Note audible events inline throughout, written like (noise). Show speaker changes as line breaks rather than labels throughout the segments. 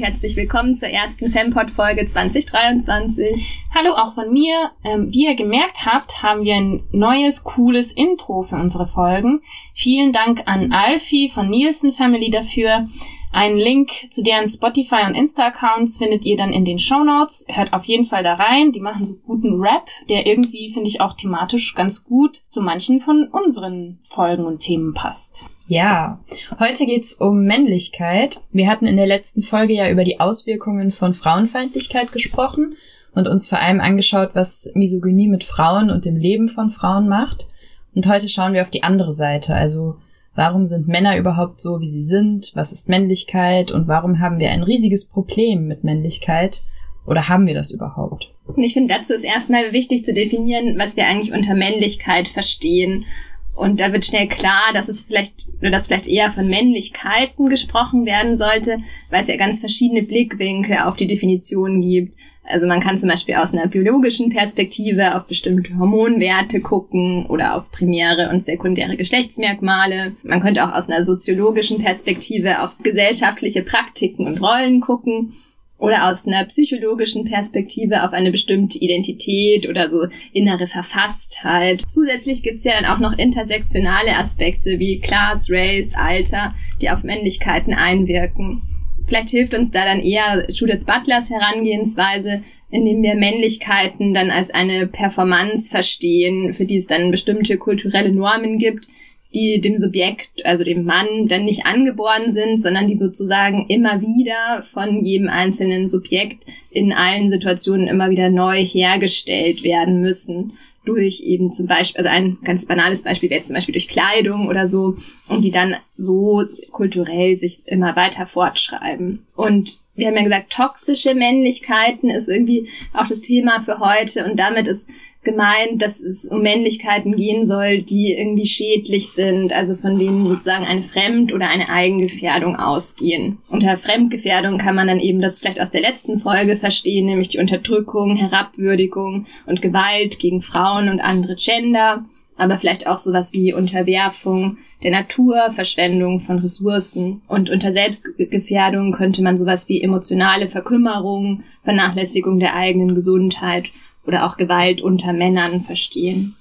herzlich willkommen zur ersten Fempod-Folge 2023.
Hallo auch von mir. Ähm, wie ihr gemerkt habt, haben wir ein neues, cooles Intro für unsere Folgen. Vielen Dank an Alfie von Nielsen Family dafür. Einen Link zu deren Spotify und Insta-Accounts findet ihr dann in den Show Notes. Hört auf jeden Fall da rein. Die machen so guten Rap, der irgendwie, finde ich, auch thematisch ganz gut zu manchen von unseren Folgen und Themen passt.
Ja, heute geht's um Männlichkeit. Wir hatten in der letzten Folge ja über die Auswirkungen von Frauenfeindlichkeit gesprochen und uns vor allem angeschaut, was Misogynie mit Frauen und dem Leben von Frauen macht. Und heute schauen wir auf die andere Seite, also Warum sind Männer überhaupt so, wie sie sind? Was ist Männlichkeit? Und warum haben wir ein riesiges Problem mit Männlichkeit? Oder haben wir das überhaupt?
Und ich finde, dazu ist erstmal wichtig zu definieren, was wir eigentlich unter Männlichkeit verstehen. Und da wird schnell klar, dass es vielleicht, oder dass vielleicht eher von Männlichkeiten gesprochen werden sollte, weil es ja ganz verschiedene Blickwinkel auf die Definition gibt. Also man kann zum Beispiel aus einer biologischen Perspektive auf bestimmte Hormonwerte gucken oder auf primäre und sekundäre Geschlechtsmerkmale. Man könnte auch aus einer soziologischen Perspektive auf gesellschaftliche Praktiken und Rollen gucken oder aus einer psychologischen Perspektive auf eine bestimmte Identität oder so innere Verfasstheit. Zusätzlich gibt's ja dann auch noch intersektionale Aspekte wie Class, Race, Alter, die auf Männlichkeiten einwirken. Vielleicht hilft uns da dann eher Judith Butlers Herangehensweise, indem wir Männlichkeiten dann als eine Performance verstehen, für die es dann bestimmte kulturelle Normen gibt, die dem Subjekt, also dem Mann, dann nicht angeboren sind, sondern die sozusagen immer wieder von jedem einzelnen Subjekt in allen Situationen immer wieder neu hergestellt werden müssen durch eben zum Beispiel, also ein ganz banales Beispiel wäre jetzt zum Beispiel durch Kleidung oder so, und die dann so kulturell sich immer weiter fortschreiben. Und wir haben ja gesagt, toxische Männlichkeiten ist irgendwie auch das Thema für heute und damit ist gemeint, dass es um Männlichkeiten gehen soll, die irgendwie schädlich sind, also von denen sozusagen eine Fremd- oder eine Eigengefährdung ausgehen. Unter Fremdgefährdung kann man dann eben das vielleicht aus der letzten Folge verstehen, nämlich die Unterdrückung, Herabwürdigung und Gewalt gegen Frauen und andere Gender, aber vielleicht auch sowas wie Unterwerfung der Natur, Verschwendung von Ressourcen und unter Selbstgefährdung könnte man sowas wie emotionale Verkümmerung, Vernachlässigung der eigenen Gesundheit oder auch Gewalt unter Männern verstehen.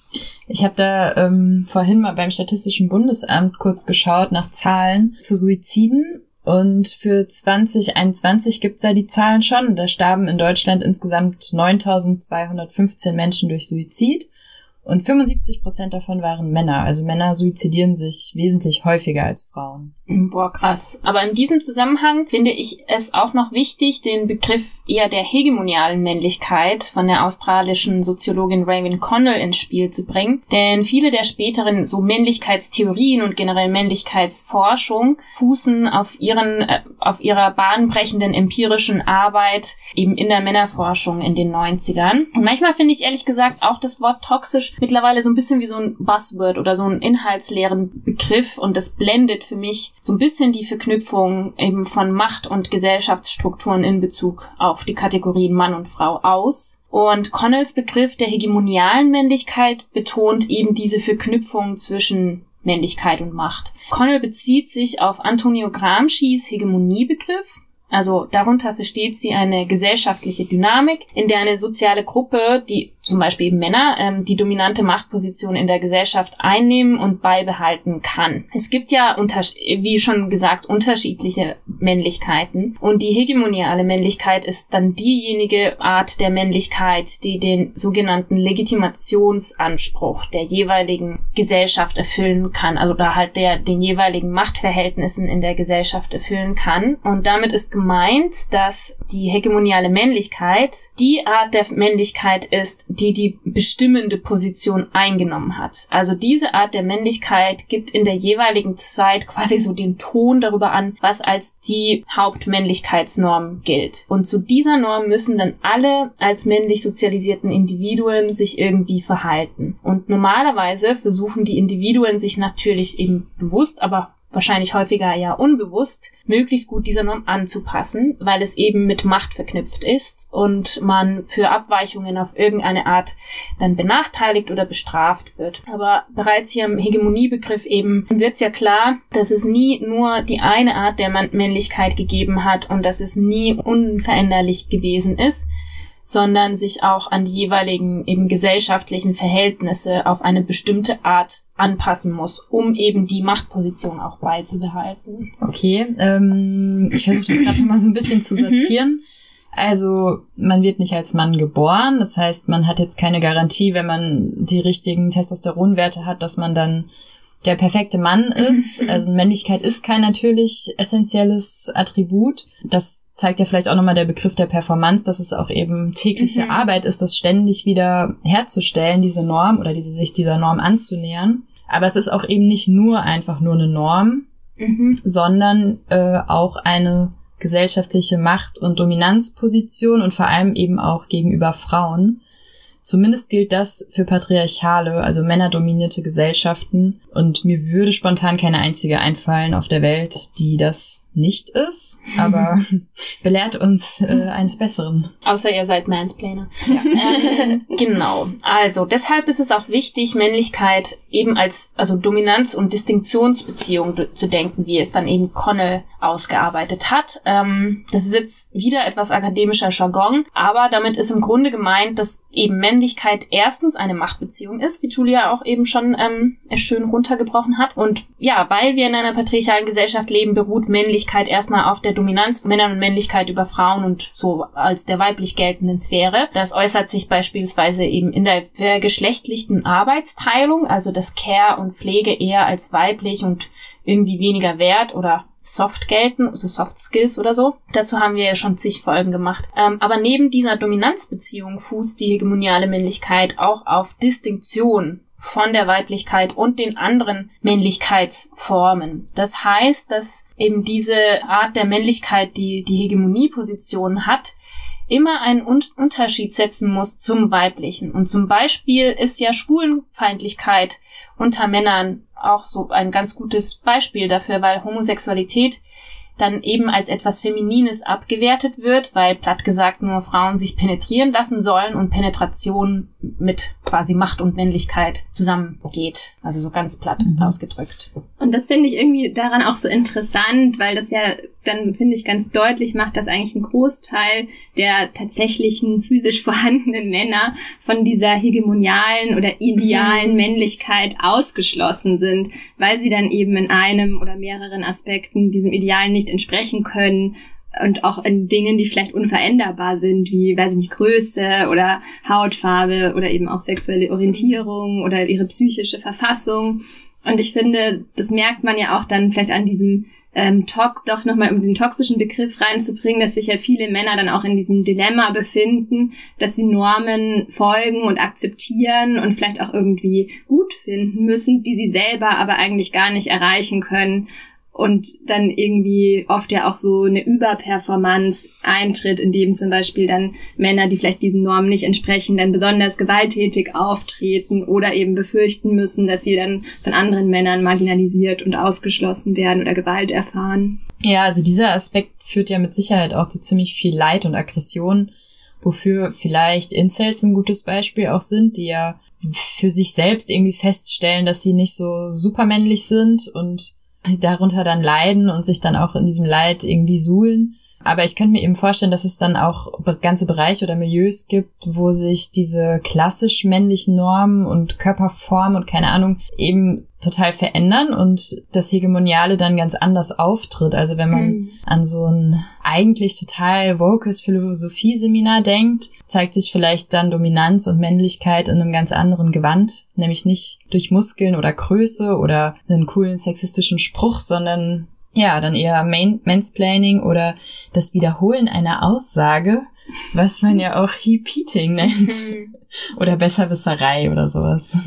Ich habe da ähm, vorhin mal beim Statistischen Bundesamt kurz geschaut nach Zahlen zu Suiziden und für 2021 gibt's da die Zahlen schon. Da starben in Deutschland insgesamt 9.215 Menschen durch Suizid. Und 75 Prozent davon waren Männer. Also Männer suizidieren sich wesentlich häufiger als Frauen.
Boah, krass. Aber in diesem Zusammenhang finde ich es auch noch wichtig, den Begriff eher der hegemonialen Männlichkeit von der australischen Soziologin Raven Connell ins Spiel zu bringen. Denn viele der späteren so Männlichkeitstheorien und generell Männlichkeitsforschung fußen auf ihren, äh, auf ihrer bahnbrechenden empirischen Arbeit eben in der Männerforschung in den 90ern. Und manchmal finde ich ehrlich gesagt auch das Wort toxisch mittlerweile so ein bisschen wie so ein Buzzword oder so ein inhaltsleeren Begriff und das blendet für mich so ein bisschen die Verknüpfung eben von Macht und Gesellschaftsstrukturen in Bezug auf die Kategorien Mann und Frau aus. Und Connells Begriff der hegemonialen Männlichkeit betont eben diese Verknüpfung zwischen Männlichkeit und Macht. Connell bezieht sich auf Antonio Gramscis Hegemoniebegriff, also darunter versteht sie eine gesellschaftliche Dynamik, in der eine soziale Gruppe, die zum Beispiel eben Männer, ähm, die dominante Machtposition in der Gesellschaft einnehmen und beibehalten kann. Es gibt ja, wie schon gesagt, unterschiedliche Männlichkeiten und die hegemoniale Männlichkeit ist dann diejenige Art der Männlichkeit, die den sogenannten Legitimationsanspruch der jeweiligen Gesellschaft erfüllen kann, also da halt der den jeweiligen Machtverhältnissen in der Gesellschaft erfüllen kann. Und damit ist gemeint, dass die hegemoniale Männlichkeit die Art der Männlichkeit ist, die die bestimmende Position eingenommen hat. Also diese Art der Männlichkeit gibt in der jeweiligen Zeit quasi so den Ton darüber an, was als die Hauptmännlichkeitsnorm gilt. Und zu dieser Norm müssen dann alle als männlich sozialisierten Individuen sich irgendwie verhalten. Und normalerweise versuchen die Individuen sich natürlich eben bewusst, aber wahrscheinlich häufiger ja unbewusst, möglichst gut dieser Norm anzupassen, weil es eben mit Macht verknüpft ist und man für Abweichungen auf irgendeine Art dann benachteiligt oder bestraft wird. Aber bereits hier im Hegemoniebegriff eben wird ja klar, dass es nie nur die eine Art der Männlichkeit gegeben hat und dass es nie unveränderlich gewesen ist, sondern sich auch an die jeweiligen eben gesellschaftlichen Verhältnisse auf eine bestimmte Art anpassen muss, um eben die Machtposition auch beizubehalten.
Okay, ähm, ich versuche das gerade mal so ein bisschen zu mhm. sortieren. Also man wird nicht als Mann geboren, das heißt, man hat jetzt keine Garantie, wenn man die richtigen Testosteronwerte hat, dass man dann der perfekte Mann mhm. ist. Also Männlichkeit ist kein natürlich essentielles Attribut. Das zeigt ja vielleicht auch nochmal der Begriff der Performance, dass es auch eben tägliche mhm. Arbeit ist, das ständig wieder herzustellen, diese Norm oder diese, sich dieser Norm anzunähern. Aber es ist auch eben nicht nur einfach nur eine Norm, mhm. sondern äh, auch eine gesellschaftliche Macht- und Dominanzposition und vor allem eben auch gegenüber Frauen. Zumindest gilt das für patriarchale, also männerdominierte Gesellschaften. Und mir würde spontan keine einzige einfallen auf der Welt, die das nicht ist, (laughs) aber belehrt uns äh, eines Besseren.
Außer ihr seid Mansplainer. Ja. (laughs) ähm, genau. Also deshalb ist es auch wichtig, Männlichkeit eben als also Dominanz- und Distinktionsbeziehung zu denken, wie es dann eben Connell ausgearbeitet hat. Ähm, das ist jetzt wieder etwas akademischer Jargon, aber damit ist im Grunde gemeint, dass eben Männlichkeit erstens eine Machtbeziehung ist, wie Julia auch eben schon ähm, schön runtergebrochen hat. Und ja, weil wir in einer patriarchalen Gesellschaft leben, beruht Männlichkeit erstmal auf der Dominanz von Männern und Männlichkeit über Frauen und so als der weiblich geltenden Sphäre. Das äußert sich beispielsweise eben in der geschlechtlichen Arbeitsteilung, also das Care und Pflege eher als weiblich und irgendwie weniger wert oder soft gelten, also Soft Skills oder so. Dazu haben wir ja schon zig Folgen gemacht. Ähm, aber neben dieser Dominanzbeziehung fußt die hegemoniale Männlichkeit auch auf Distinktion von der Weiblichkeit und den anderen Männlichkeitsformen. Das heißt, dass eben diese Art der Männlichkeit, die die Hegemonieposition hat, immer einen Un Unterschied setzen muss zum Weiblichen. Und zum Beispiel ist ja Schwulenfeindlichkeit unter Männern auch so ein ganz gutes Beispiel dafür, weil Homosexualität dann eben als etwas Feminines abgewertet wird, weil platt gesagt nur Frauen sich penetrieren lassen sollen und Penetration mit quasi Macht und Männlichkeit zusammengeht. Also so ganz platt mhm. ausgedrückt.
Und das finde ich irgendwie daran auch so interessant, weil das ja dann, finde ich, ganz deutlich macht, dass eigentlich ein Großteil der tatsächlichen physisch (laughs) vorhandenen Männer von dieser hegemonialen oder idealen mhm. Männlichkeit ausgeschlossen sind, weil sie dann eben in einem oder mehreren Aspekten diesem Ideal nicht entsprechen können und auch in Dingen, die vielleicht unveränderbar sind, wie, weiß ich nicht, Größe oder Hautfarbe oder eben auch sexuelle Orientierung oder ihre psychische Verfassung. Und ich finde, das merkt man ja auch dann vielleicht an diesem ähm, Tox, doch nochmal um den toxischen Begriff reinzubringen, dass sich ja viele Männer dann auch in diesem Dilemma befinden, dass sie Normen folgen und akzeptieren und vielleicht auch irgendwie gut finden müssen, die sie selber aber eigentlich gar nicht erreichen können und dann irgendwie oft ja auch so eine Überperformance eintritt, in dem zum Beispiel dann Männer, die vielleicht diesen Normen nicht entsprechen, dann besonders gewalttätig auftreten oder eben befürchten müssen, dass sie dann von anderen Männern marginalisiert und ausgeschlossen werden oder Gewalt erfahren.
Ja, also dieser Aspekt führt ja mit Sicherheit auch zu ziemlich viel Leid und Aggression, wofür vielleicht Incels ein gutes Beispiel auch sind, die ja für sich selbst irgendwie feststellen, dass sie nicht so supermännlich sind und darunter dann leiden und sich dann auch in diesem Leid irgendwie suhlen. Aber ich könnte mir eben vorstellen, dass es dann auch ganze Bereiche oder Milieus gibt, wo sich diese klassisch männlichen Normen und Körperform und keine Ahnung eben total verändern und das Hegemoniale dann ganz anders auftritt. Also wenn man mhm. an so ein eigentlich total wokes Philosophie-Seminar denkt, zeigt sich vielleicht dann Dominanz und Männlichkeit in einem ganz anderen Gewand, nämlich nicht durch Muskeln oder Größe oder einen coolen sexistischen Spruch, sondern ja, dann eher Main Mansplaining oder das Wiederholen einer Aussage, was man ja auch Heap-Eating nennt. Mhm. Oder Besserwisserei oder sowas.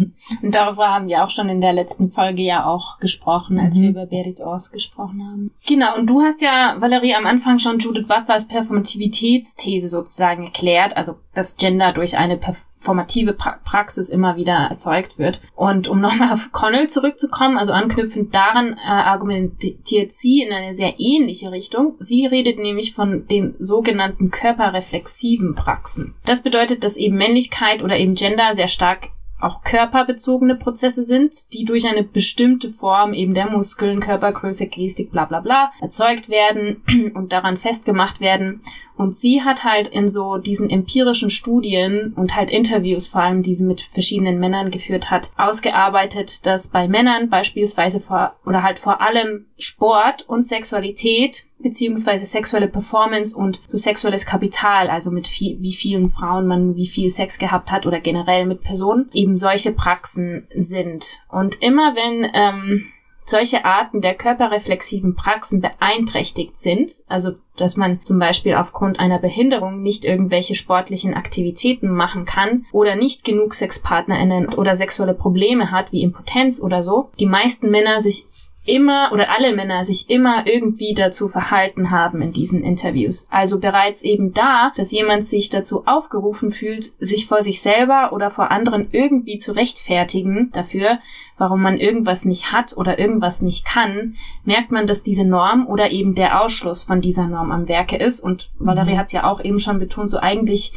Und darüber haben wir auch schon in der letzten Folge ja auch gesprochen, als mhm. wir über Berit Ors gesprochen haben. Genau, und du hast ja, Valerie, am Anfang schon Judith Butlers Performativitätsthese sozusagen erklärt, also das Gender durch eine Perf formative pra Praxis immer wieder erzeugt wird. Und um (laughs) nochmal auf Connell zurückzukommen, also anknüpfend daran äh, argumentiert sie in eine sehr ähnliche Richtung. Sie redet nämlich von den sogenannten körperreflexiven Praxen. Das bedeutet, dass eben Männlichkeit oder eben Gender sehr stark auch körperbezogene Prozesse sind, die durch eine bestimmte Form eben der Muskeln, Körpergröße, Gestik, bla bla bla erzeugt werden (clears throat) und daran festgemacht werden. Und sie hat halt in so diesen empirischen Studien und halt Interviews vor allem, die sie mit verschiedenen Männern geführt hat, ausgearbeitet, dass bei Männern beispielsweise vor oder halt vor allem Sport und Sexualität beziehungsweise sexuelle Performance und so sexuelles Kapital, also mit viel, wie vielen Frauen man wie viel Sex gehabt hat oder generell mit Personen, eben solche Praxen sind. Und immer wenn ähm, solche Arten der körperreflexiven Praxen beeinträchtigt sind, also dass man zum Beispiel aufgrund einer Behinderung nicht irgendwelche sportlichen Aktivitäten machen kann oder nicht genug Sexpartnerinnen oder sexuelle Probleme hat, wie Impotenz oder so, die meisten Männer sich immer oder alle Männer sich immer irgendwie dazu verhalten haben in diesen Interviews. Also bereits eben da, dass jemand sich dazu aufgerufen fühlt, sich vor sich selber oder vor anderen irgendwie zu rechtfertigen dafür, warum man irgendwas nicht hat oder irgendwas nicht kann, merkt man, dass diese Norm oder eben der Ausschluss von dieser Norm am Werke ist. Und Valerie mhm. hat es ja auch eben schon betont, so eigentlich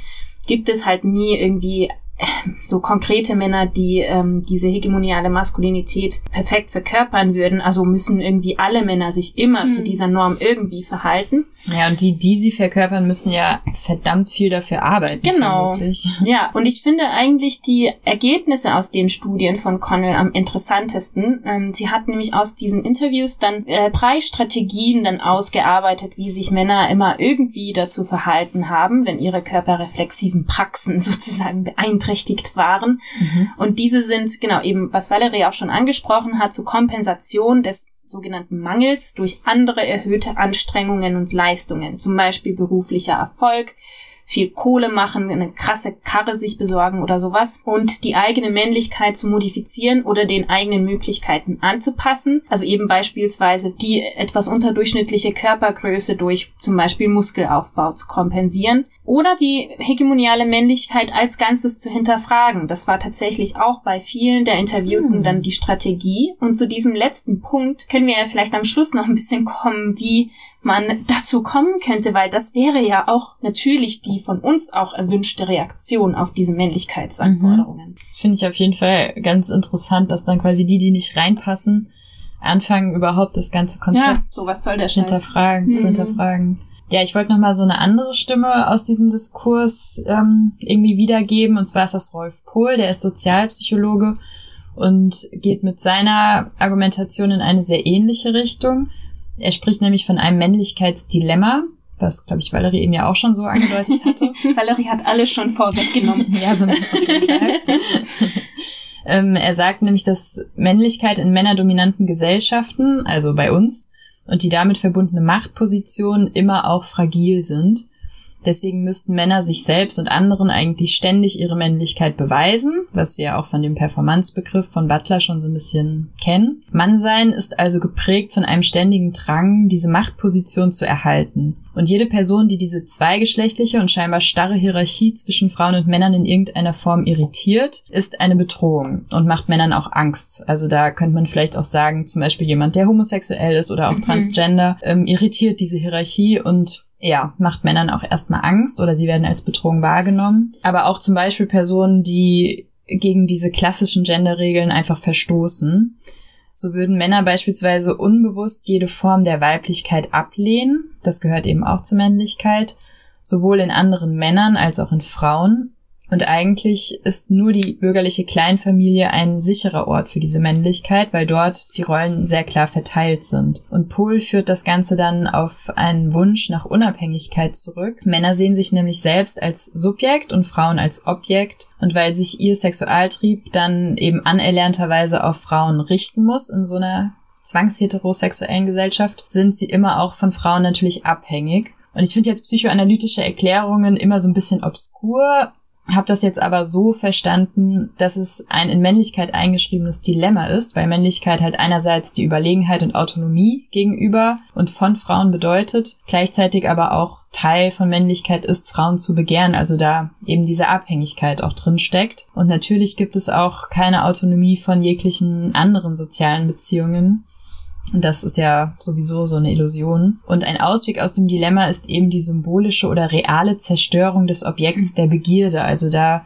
gibt es halt nie irgendwie so konkrete Männer, die ähm, diese hegemoniale Maskulinität perfekt verkörpern würden. Also müssen irgendwie alle Männer sich immer mhm. zu dieser Norm irgendwie verhalten.
Ja, und die, die sie verkörpern, müssen ja verdammt viel dafür arbeiten.
Genau. Vermutlich. (laughs) Ja, und ich finde eigentlich die Ergebnisse aus den Studien von Connell am interessantesten. Ähm, sie hat nämlich aus diesen Interviews dann äh, drei Strategien dann ausgearbeitet, wie sich Männer immer irgendwie dazu verhalten haben, wenn ihre körperreflexiven Praxen (laughs) sozusagen beeinträchtigt waren. Mhm. Und diese sind, genau, eben, was Valerie auch schon angesprochen hat, zur Kompensation des sogenannten Mangels durch andere erhöhte Anstrengungen und Leistungen, zum Beispiel beruflicher Erfolg, viel Kohle machen, eine krasse Karre sich besorgen oder sowas und die eigene Männlichkeit zu modifizieren oder den eigenen Möglichkeiten anzupassen. Also eben beispielsweise die etwas unterdurchschnittliche Körpergröße durch zum Beispiel Muskelaufbau zu kompensieren oder die hegemoniale Männlichkeit als Ganzes zu hinterfragen. Das war tatsächlich auch bei vielen der Interviewten hm. dann die Strategie. Und zu diesem letzten Punkt können wir ja vielleicht am Schluss noch ein bisschen kommen, wie man dazu kommen könnte, weil das wäre ja auch natürlich die von uns auch erwünschte Reaktion auf diese Männlichkeitsanforderungen. Mhm.
Das finde ich auf jeden Fall ganz interessant, dass dann quasi die, die nicht reinpassen, anfangen überhaupt das ganze Konzept ja,
so was soll der
hinterfragen, mhm. zu hinterfragen. Ja, ich wollte noch mal so eine andere Stimme aus diesem Diskurs ähm, irgendwie wiedergeben. Und zwar ist das Rolf Pohl, der ist Sozialpsychologe und geht mit seiner Argumentation in eine sehr ähnliche Richtung. Er spricht nämlich von einem Männlichkeitsdilemma, was, glaube ich, Valerie eben ja auch schon so angedeutet hatte. (laughs)
Valerie hat alles schon vorweggenommen. (laughs)
ja, so (laughs) ähm, Er sagt nämlich, dass Männlichkeit in männerdominanten Gesellschaften, also bei uns, und die damit verbundene Machtposition immer auch fragil sind Deswegen müssten Männer sich selbst und anderen eigentlich ständig ihre Männlichkeit beweisen, was wir auch von dem Performance-Begriff von Butler schon so ein bisschen kennen. Mannsein ist also geprägt von einem ständigen Drang, diese Machtposition zu erhalten. Und jede Person, die diese zweigeschlechtliche und scheinbar starre Hierarchie zwischen Frauen und Männern in irgendeiner Form irritiert, ist eine Bedrohung und macht Männern auch Angst. Also da könnte man vielleicht auch sagen, zum Beispiel jemand, der homosexuell ist oder auch mhm. transgender, ähm, irritiert diese Hierarchie und ja, macht Männern auch erstmal Angst oder sie werden als Bedrohung wahrgenommen. Aber auch zum Beispiel Personen, die gegen diese klassischen Genderregeln einfach verstoßen. So würden Männer beispielsweise unbewusst jede Form der Weiblichkeit ablehnen. Das gehört eben auch zur Männlichkeit. Sowohl in anderen Männern als auch in Frauen. Und eigentlich ist nur die bürgerliche Kleinfamilie ein sicherer Ort für diese Männlichkeit, weil dort die Rollen sehr klar verteilt sind. Und Pohl führt das Ganze dann auf einen Wunsch nach Unabhängigkeit zurück. Männer sehen sich nämlich selbst als Subjekt und Frauen als Objekt. Und weil sich ihr Sexualtrieb dann eben anerlernterweise auf Frauen richten muss in so einer zwangsheterosexuellen Gesellschaft, sind sie immer auch von Frauen natürlich abhängig. Und ich finde jetzt psychoanalytische Erklärungen immer so ein bisschen obskur, habe das jetzt aber so verstanden, dass es ein in Männlichkeit eingeschriebenes Dilemma ist, weil Männlichkeit halt einerseits die Überlegenheit und Autonomie gegenüber und von Frauen bedeutet, gleichzeitig aber auch Teil von Männlichkeit ist, Frauen zu begehren, also da eben diese Abhängigkeit auch drin steckt. Und natürlich gibt es auch keine Autonomie von jeglichen anderen sozialen Beziehungen. Das ist ja sowieso so eine Illusion. Und ein Ausweg aus dem Dilemma ist eben die symbolische oder reale Zerstörung des Objekts der Begierde. Also da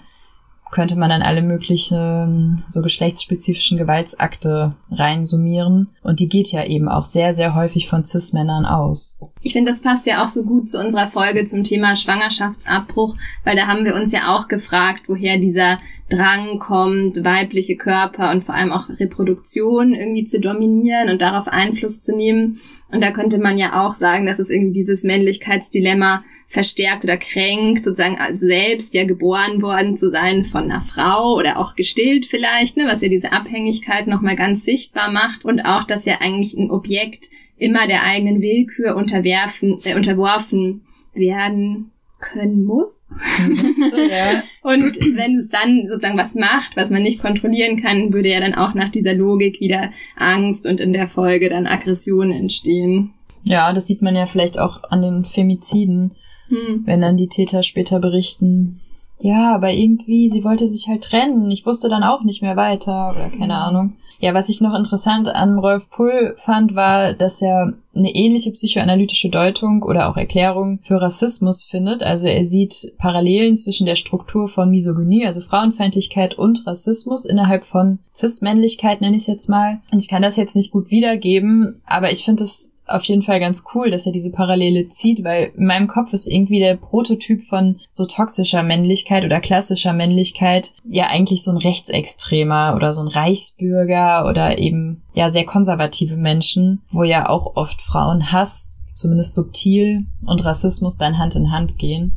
könnte man dann alle möglichen so geschlechtsspezifischen Gewaltsakte reinsummieren. Und die geht ja eben auch sehr, sehr häufig von Cis-Männern aus.
Ich finde, das passt ja auch so gut zu unserer Folge zum Thema Schwangerschaftsabbruch, weil da haben wir uns ja auch gefragt, woher dieser Drang kommt, weibliche Körper und vor allem auch Reproduktion irgendwie zu dominieren und darauf Einfluss zu nehmen. Und da könnte man ja auch sagen, dass es irgendwie dieses Männlichkeitsdilemma verstärkt oder kränkt, sozusagen selbst ja geboren worden zu sein von einer Frau oder auch gestillt vielleicht, ne, was ja diese Abhängigkeit nochmal ganz sichtbar macht und auch, dass ja eigentlich ein Objekt immer der eigenen Willkür unterwerfen, äh, unterworfen werden können muss. Müsste, (laughs) ja. Und wenn es dann sozusagen was macht, was man nicht kontrollieren kann, würde ja dann auch nach dieser Logik wieder Angst und in der Folge dann Aggression entstehen.
Ja, das sieht man ja vielleicht auch an den Femiziden, hm. wenn dann die Täter später berichten. Ja, aber irgendwie, sie wollte sich halt trennen. Ich wusste dann auch nicht mehr weiter oder keine hm. Ahnung. Ja, was ich noch interessant an Rolf Pull fand, war, dass er eine ähnliche psychoanalytische Deutung oder auch Erklärung für Rassismus findet. Also er sieht Parallelen zwischen der Struktur von Misogynie, also Frauenfeindlichkeit und Rassismus innerhalb von Cis-Männlichkeit, nenne ich es jetzt mal. Und ich kann das jetzt nicht gut wiedergeben, aber ich finde es auf jeden Fall ganz cool, dass er diese Parallele zieht, weil in meinem Kopf ist irgendwie der Prototyp von so toxischer Männlichkeit oder klassischer Männlichkeit ja eigentlich so ein Rechtsextremer oder so ein Reichsbürger oder eben ja sehr konservative Menschen, wo ja auch oft Frauen hasst, zumindest subtil und Rassismus dann Hand in Hand gehen.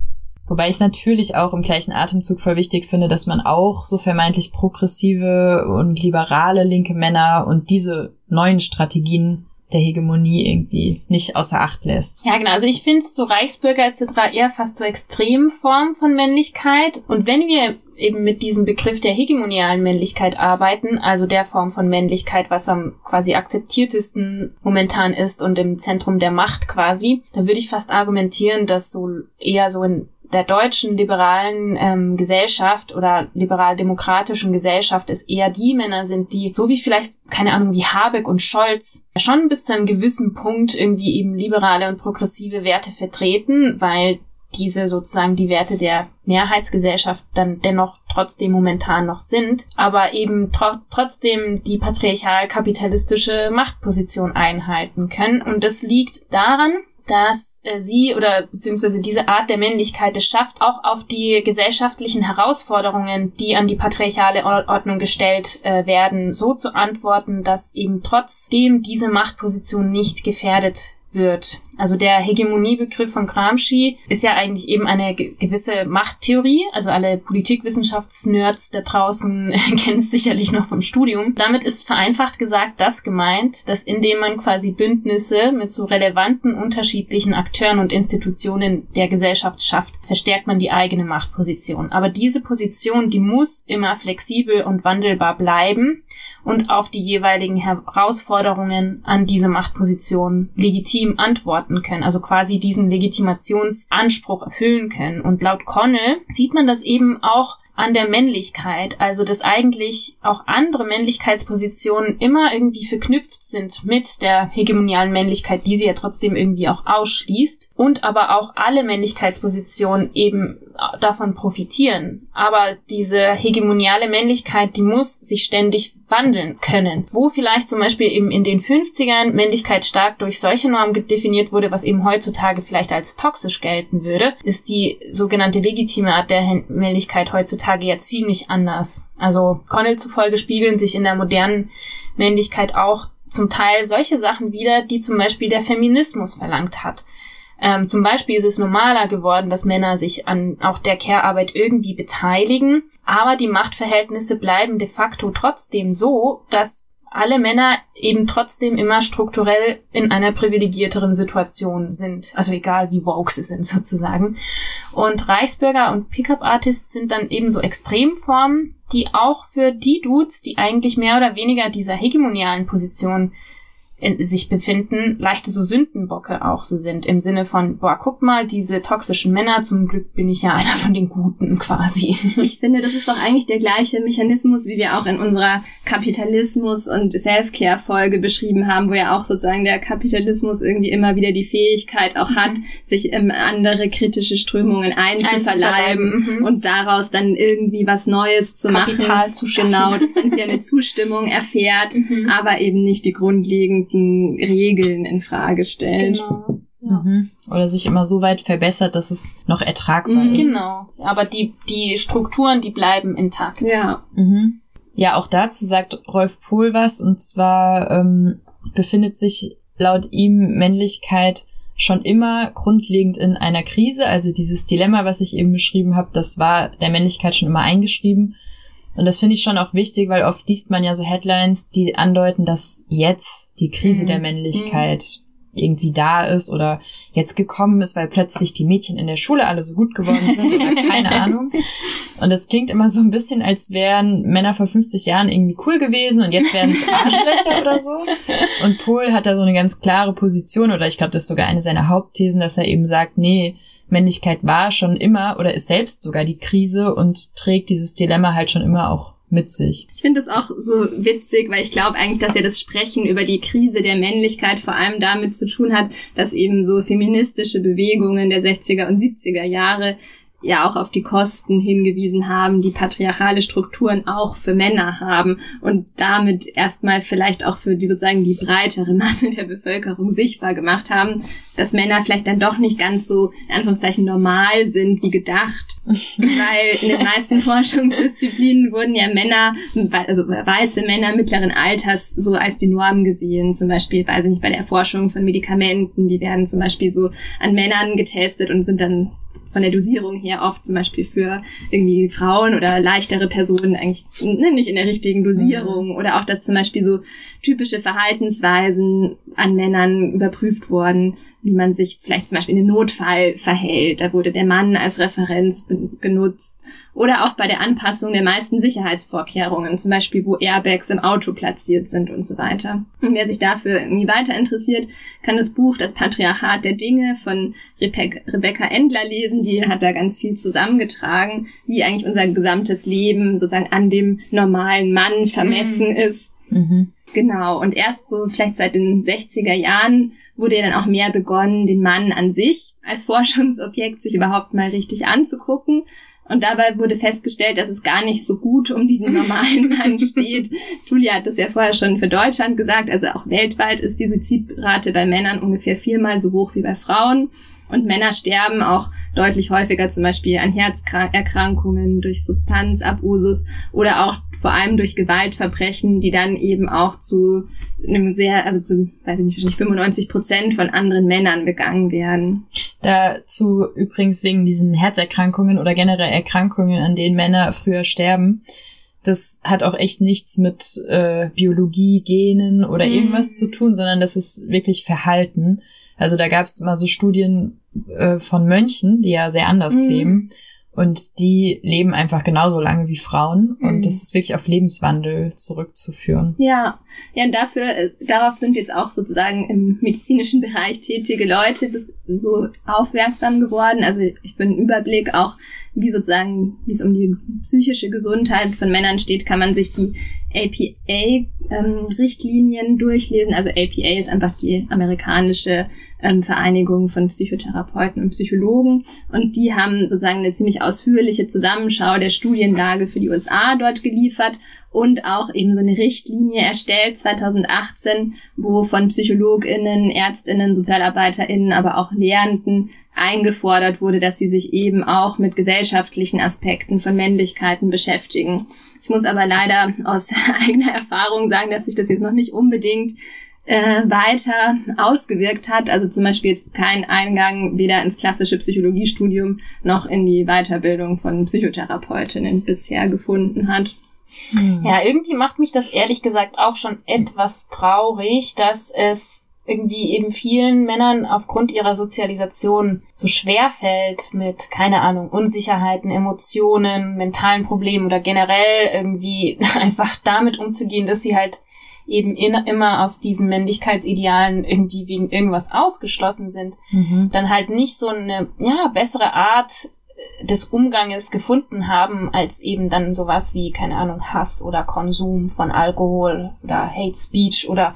Wobei ich es natürlich auch im gleichen Atemzug voll wichtig finde, dass man auch so vermeintlich progressive und liberale linke Männer und diese neuen Strategien der Hegemonie irgendwie nicht außer Acht lässt.
Ja, genau. Also ich finde so Reichsbürger etc. eher fast so extremen Form von Männlichkeit. Und wenn wir eben mit diesem Begriff der hegemonialen Männlichkeit arbeiten, also der Form von Männlichkeit, was am quasi akzeptiertesten momentan ist und im Zentrum der Macht quasi, dann würde ich fast argumentieren, dass so eher so in der deutschen liberalen ähm, Gesellschaft oder liberal-demokratischen Gesellschaft es eher die Männer sind, die, so wie vielleicht, keine Ahnung, wie Habeck und Scholz, schon bis zu einem gewissen Punkt irgendwie eben liberale und progressive Werte vertreten, weil diese sozusagen die Werte der Mehrheitsgesellschaft dann dennoch trotzdem momentan noch sind, aber eben tro trotzdem die patriarchal-kapitalistische Machtposition einhalten können. Und das liegt daran, dass äh, sie oder beziehungsweise diese Art der Männlichkeit es schafft, auch auf die gesellschaftlichen Herausforderungen, die an die patriarchale Ordnung gestellt äh, werden, so zu antworten, dass eben trotzdem diese Machtposition nicht gefährdet wird. Also der Hegemoniebegriff von Gramsci ist ja eigentlich eben eine gewisse Machttheorie. Also alle Politikwissenschaftsnerds da draußen (laughs) kennen es sicherlich noch vom Studium. Damit ist vereinfacht gesagt das gemeint, dass indem man quasi Bündnisse mit so relevanten unterschiedlichen Akteuren und Institutionen der Gesellschaft schafft, verstärkt man die eigene Machtposition. Aber diese Position, die muss immer flexibel und wandelbar bleiben und auf die jeweiligen Herausforderungen an diese Machtposition legitim antworten können, also quasi diesen Legitimationsanspruch erfüllen können. Und laut Connell sieht man das eben auch an der Männlichkeit, also dass eigentlich auch andere Männlichkeitspositionen immer irgendwie verknüpft sind mit der hegemonialen Männlichkeit, die sie ja trotzdem irgendwie auch ausschließt und aber auch alle Männlichkeitspositionen eben davon profitieren. Aber diese hegemoniale Männlichkeit, die muss sich ständig wandeln können. Wo vielleicht zum Beispiel eben in den 50ern Männlichkeit stark durch solche Normen definiert wurde, was eben heutzutage vielleicht als toxisch gelten würde, ist die sogenannte legitime Art der Männlichkeit heutzutage ja ziemlich anders. Also Connell zufolge spiegeln sich in der modernen Männlichkeit auch zum Teil solche Sachen wieder, die zum Beispiel der Feminismus verlangt hat. Ähm, zum Beispiel ist es normaler geworden, dass Männer sich an auch der Care-Arbeit irgendwie beteiligen, aber die Machtverhältnisse bleiben de facto trotzdem so, dass alle Männer eben trotzdem immer strukturell in einer privilegierteren Situation sind. Also egal wie woke sie sind (laughs) sozusagen. Und Reichsbürger und Pickup-Artists sind dann eben so Extremformen, die auch für die Dudes, die eigentlich mehr oder weniger dieser hegemonialen Position in sich befinden, leichte so Sündenbocke auch so sind, im Sinne von, boah, guck mal, diese toxischen Männer, zum Glück bin ich ja (laughs) einer von den Guten quasi.
Ich finde, das ist doch eigentlich der gleiche Mechanismus, wie wir auch in unserer Kapitalismus- und Self-Care-Folge beschrieben haben, wo ja auch sozusagen der Kapitalismus irgendwie immer wieder die Fähigkeit auch hat, mhm. sich in andere kritische Strömungen einzuverleiben mhm. und daraus dann irgendwie was Neues zu
Kapital
machen.
Zu schaffen.
genau, das dann wieder eine (laughs) Zustimmung erfährt, mhm. aber eben nicht die grundlegenden bestimmten Regeln in Frage stellt.
Genau.
Ja. Mhm. Oder sich immer so weit verbessert, dass es noch ertragbar
mhm,
ist.
Genau. Aber die, die Strukturen, die bleiben intakt.
Ja.
Mhm. Ja, auch dazu sagt Rolf Pohl was, und zwar ähm, befindet sich laut ihm Männlichkeit schon immer grundlegend in einer Krise. Also dieses Dilemma, was ich eben beschrieben habe, das war der Männlichkeit schon immer eingeschrieben. Und das finde ich schon auch wichtig, weil oft liest man ja so Headlines, die andeuten, dass jetzt die Krise mhm. der Männlichkeit mhm. irgendwie da ist oder jetzt gekommen ist, weil plötzlich die Mädchen in der Schule alle so gut geworden sind oder (laughs) keine Ahnung. Und das klingt immer so ein bisschen, als wären Männer vor 50 Jahren irgendwie cool gewesen und jetzt werden es Arschlöcher oder so. Und Pohl hat da so eine ganz klare Position oder ich glaube, das ist sogar eine seiner Hauptthesen, dass er eben sagt, nee, Männlichkeit war schon immer oder ist selbst sogar die Krise und trägt dieses Dilemma halt schon immer auch mit sich.
Ich finde es auch so witzig, weil ich glaube eigentlich, dass ja das Sprechen über die Krise der Männlichkeit vor allem damit zu tun hat, dass eben so feministische Bewegungen der 60er und 70er Jahre ja auch auf die Kosten hingewiesen haben, die patriarchale Strukturen auch für Männer haben und damit erstmal vielleicht auch für die sozusagen die breitere (laughs) Masse der Bevölkerung sichtbar gemacht haben, dass Männer vielleicht dann doch nicht ganz so in Anführungszeichen normal sind wie gedacht. (laughs) Weil in den meisten Forschungsdisziplinen wurden ja Männer, also weiße Männer mittleren Alters so als die Norm gesehen. Zum Beispiel, weiß ich nicht, bei der Erforschung von Medikamenten, die werden zum Beispiel so an Männern getestet und sind dann von der Dosierung her oft zum Beispiel für irgendwie Frauen oder leichtere Personen eigentlich ne, nicht in der richtigen Dosierung mhm. oder auch, dass zum Beispiel so typische Verhaltensweisen an Männern überprüft wurden, wie man sich vielleicht zum Beispiel in einem Notfall verhält. Da wurde der Mann als Referenz genutzt. Oder auch bei der Anpassung der meisten Sicherheitsvorkehrungen, zum Beispiel wo Airbags im Auto platziert sind und so weiter. Und wer sich dafür irgendwie weiter interessiert, kann das Buch Das Patriarchat der Dinge von Rebe Rebecca Endler lesen. Die hat da ganz viel zusammengetragen, wie eigentlich unser gesamtes Leben sozusagen an dem normalen Mann vermessen mhm. ist. Mhm. Genau. Und erst so vielleicht seit den 60er Jahren wurde ja dann auch mehr begonnen, den Mann an sich als (laughs) Forschungsobjekt sich überhaupt mal richtig anzugucken. Und dabei wurde festgestellt, dass es gar nicht so gut um diesen (laughs) normalen Mann steht. Julia hat das ja vorher schon für Deutschland gesagt. Also auch weltweit ist die Suizidrate bei Männern ungefähr viermal so hoch wie bei Frauen. Und Männer sterben auch deutlich häufiger zum Beispiel an Herzerkrankungen durch Substanzabusus oder auch vor allem durch Gewaltverbrechen, die dann eben auch zu einem sehr, also zu, weiß ich nicht, wahrscheinlich 95 Prozent von anderen Männern begangen werden.
Dazu übrigens wegen diesen Herzerkrankungen oder generell Erkrankungen, an denen Männer früher sterben. Das hat auch echt nichts mit äh, Biologie, Genen oder mhm. irgendwas zu tun, sondern das ist wirklich Verhalten. Also da gab es mal so Studien äh, von Mönchen, die ja sehr anders mhm. leben. Und die leben einfach genauso lange wie Frauen. Und mhm. das ist wirklich auf Lebenswandel zurückzuführen.
Ja, ja, und dafür, äh, darauf sind jetzt auch sozusagen im medizinischen Bereich tätige Leute das so aufmerksam geworden. Also ich bin einen Überblick auch, wie sozusagen, wie es um die psychische Gesundheit von Männern steht, kann man sich die APA-Richtlinien ähm, durchlesen. Also APA ist einfach die amerikanische ähm, Vereinigung von Psychotherapeuten und Psychologen. Und die haben sozusagen eine ziemlich ausführliche Zusammenschau der Studienlage für die USA dort geliefert und auch eben so eine Richtlinie erstellt 2018, wo von PsychologInnen, ÄrztInnen, SozialarbeiterInnen, aber auch Lehrenden eingefordert wurde, dass sie sich eben auch mit gesellschaftlichen Aspekten von Männlichkeiten beschäftigen. Ich muss aber leider aus (laughs) eigener Erfahrung sagen, dass sich das jetzt noch nicht unbedingt äh, weiter ausgewirkt hat. Also zum Beispiel jetzt kein Eingang weder ins klassische Psychologiestudium noch in die Weiterbildung von Psychotherapeutinnen bisher gefunden hat.
Hm. Ja, irgendwie macht mich das ehrlich gesagt auch schon etwas traurig, dass es irgendwie eben vielen Männern aufgrund ihrer Sozialisation so schwer fällt mit, keine Ahnung, Unsicherheiten, Emotionen, mentalen Problemen oder generell irgendwie (laughs) einfach damit umzugehen, dass sie halt eben in, immer aus diesen Männlichkeitsidealen irgendwie wegen irgendwas ausgeschlossen sind, mhm. dann halt nicht so eine, ja, bessere Art des Umganges gefunden haben, als eben dann sowas wie, keine Ahnung, Hass oder Konsum von Alkohol oder Hate Speech oder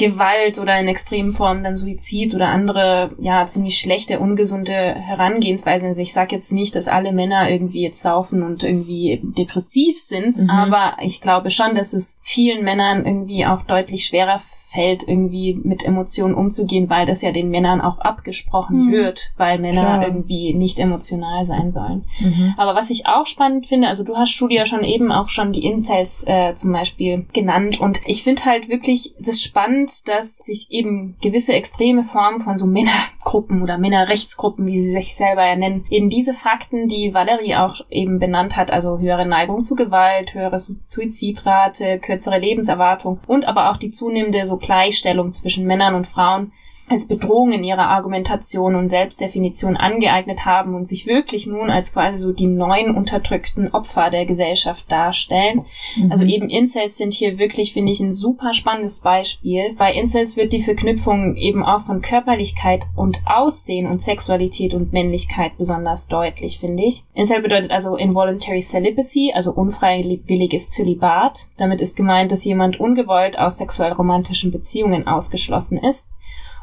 Gewalt oder in extremen Formen dann Suizid oder andere, ja, ziemlich schlechte, ungesunde Herangehensweisen. Also ich sage jetzt nicht, dass alle Männer irgendwie jetzt saufen und irgendwie depressiv sind, mhm. aber ich glaube schon, dass es vielen Männern irgendwie auch deutlich schwerer fällt, irgendwie mit Emotionen umzugehen, weil das ja den Männern auch abgesprochen mhm. wird, weil Männer Klar. irgendwie nicht emotional sein sollen. Mhm. Aber was ich auch spannend finde, also du hast Julia schon eben auch schon die Incels äh, zum Beispiel genannt und ich finde halt wirklich das spannend, dass sich eben gewisse extreme Formen von so Männergruppen oder Männerrechtsgruppen, wie sie sich selber ja nennen, eben diese Fakten, die Valerie auch eben benannt hat, also höhere Neigung zu Gewalt, höhere Suizidrate, kürzere Lebenserwartung und aber auch die zunehmende so Gleichstellung zwischen Männern und Frauen als Bedrohung in ihrer Argumentation und Selbstdefinition angeeignet haben und sich wirklich nun als quasi so die neuen unterdrückten Opfer der Gesellschaft darstellen. Mhm. Also eben Incels sind hier wirklich, finde ich, ein super spannendes Beispiel. Bei Incels wird die Verknüpfung eben auch von Körperlichkeit und Aussehen und Sexualität und Männlichkeit besonders deutlich, finde ich. Incel bedeutet also involuntary celibacy, also unfreiwilliges Zölibat. Damit ist gemeint, dass jemand ungewollt aus sexuell romantischen Beziehungen ausgeschlossen ist.